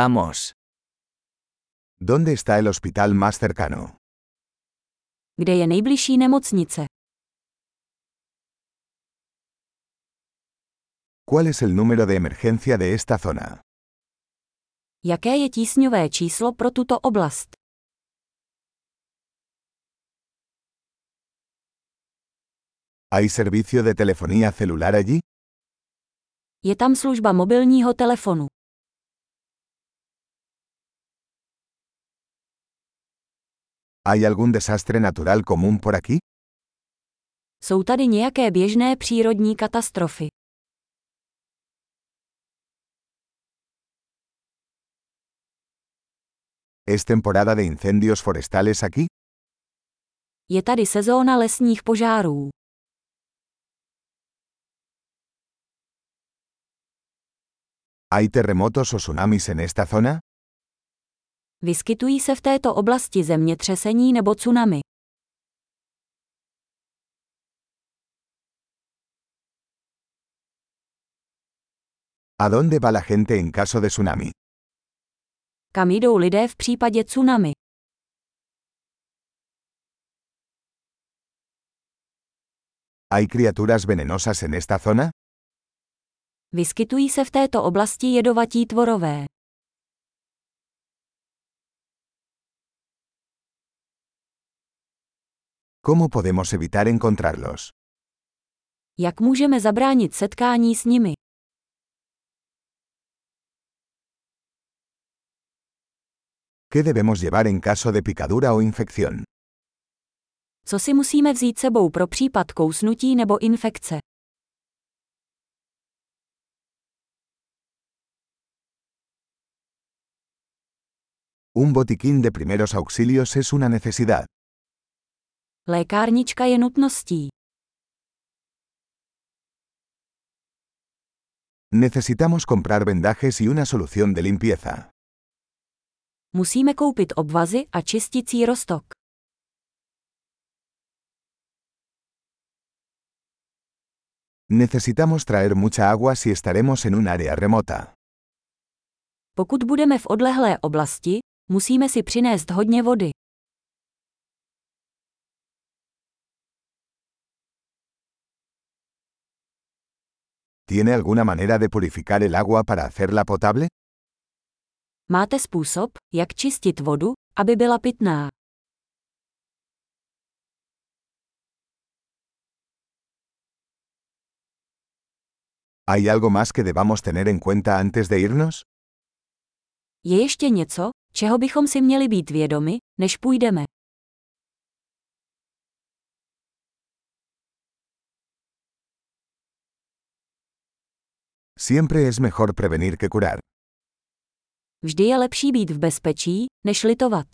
Vamos. ¿Dónde está el hospital más cercano? Kde je nejbližší nemocnice? ¿Cuál es el número de emergencia de esta zona? Jaké je tísňové číslo pro tuto oblast? ¿Hay servicio de telefonía celular allí? Je tam služba mobilního telefonu. ¿Hay algún desastre natural común por aquí? Jsou tady nějaké běžné přírodní katastrofy. ¿Es temporada de incendios forestales aquí? Je tady sezóna lesních požárů. ¿Hay terremotos o tsunamis en esta zona? Vyskytují se v této oblasti zemětřesení nebo tsunami. ¿A dónde va la gente en caso de tsunami? Kam jdou lidé v případě tsunami? ¿Hay criaturas venenosas en esta zona? Vyskytují se v této oblasti jedovatí tvorové. ¿Cómo podemos evitar encontrarlos? Jak můžeme zabránit setkání s nimi? ¿Qué debemos llevar en caso de picadura o infección? Co si musíme vzít sebou pro případ kousnutí nebo infekce? Un botiquín de primeros auxilios es una necesidad. Lékárnička je nutností. Necesitamos comprar vendajes y una solución de limpieza. Musíme koupit obvazy a čisticí roztok. Necesitamos traer mucha agua si estaremos en un área remota. Pokud budeme v odlehlé oblasti, musíme si přinést hodně vody. ¿Tiene alguna manera de purificar el agua para hacerla potable? Máte způsob, jak čistit vodu, aby byla pitná. ¿Hay algo más que debamos tener en cuenta antes de irnos? Je ještě něco, čeho bychom si měli být vědomi, než půjdeme. Siempre es mejor prevenir que curar. Vždy je lepší být v bezpečí, než litovat.